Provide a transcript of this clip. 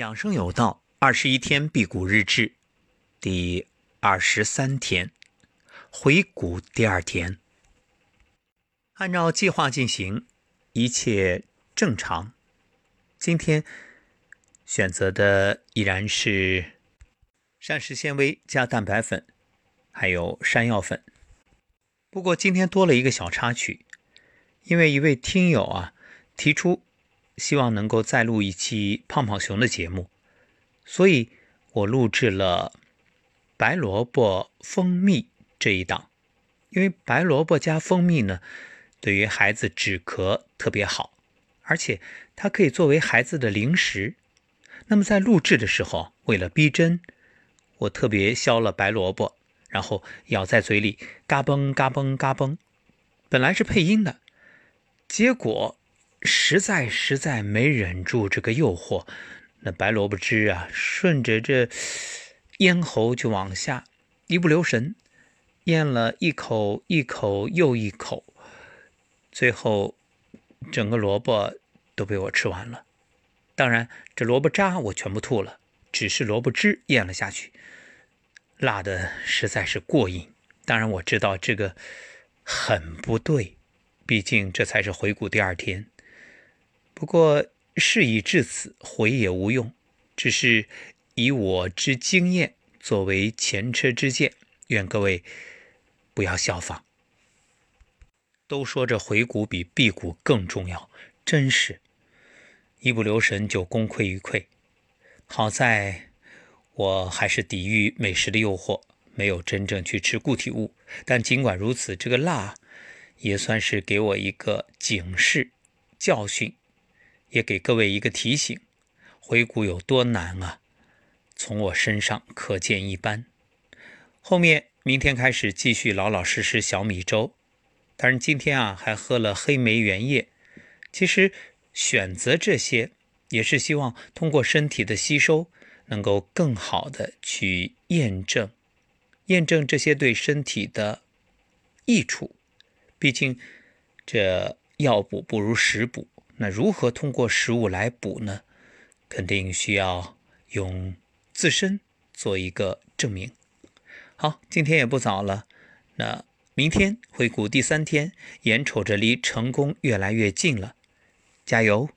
养生有道，二十一天辟谷日志，第二十三天，回谷第二天。按照计划进行，一切正常。今天选择的依然是膳食纤维加蛋白粉，还有山药粉。不过今天多了一个小插曲，因为一位听友啊提出。希望能够再录一期胖胖熊的节目，所以我录制了白萝卜蜂蜜这一档。因为白萝卜加蜂蜜呢，对于孩子止咳特别好，而且它可以作为孩子的零食。那么在录制的时候，为了逼真，我特别削了白萝卜，然后咬在嘴里，嘎嘣嘎嘣嘎嘣。本来是配音的，结果。实在实在没忍住这个诱惑，那白萝卜汁啊，顺着这咽喉就往下，一不留神咽了一口一口又一口，最后整个萝卜都被我吃完了。当然，这萝卜渣我全部吐了，只是萝卜汁咽了下去，辣的实在是过瘾。当然，我知道这个很不对，毕竟这才是回谷第二天。不过事已至此，悔也无用。只是以我之经验作为前车之鉴，愿各位不要效仿。都说这回谷比辟谷更重要，真是，一不留神就功亏一篑。好在我还是抵御美食的诱惑，没有真正去吃固体物。但尽管如此，这个辣也算是给我一个警示教训。也给各位一个提醒：回顾有多难啊！从我身上可见一斑。后面明天开始继续老老实实小米粥，当然今天啊还喝了黑莓原液。其实选择这些也是希望通过身体的吸收，能够更好的去验证、验证这些对身体的益处。毕竟这药补不如食补。那如何通过食物来补呢？肯定需要用自身做一个证明。好，今天也不早了，那明天回顾第三天，眼瞅着离成功越来越近了，加油！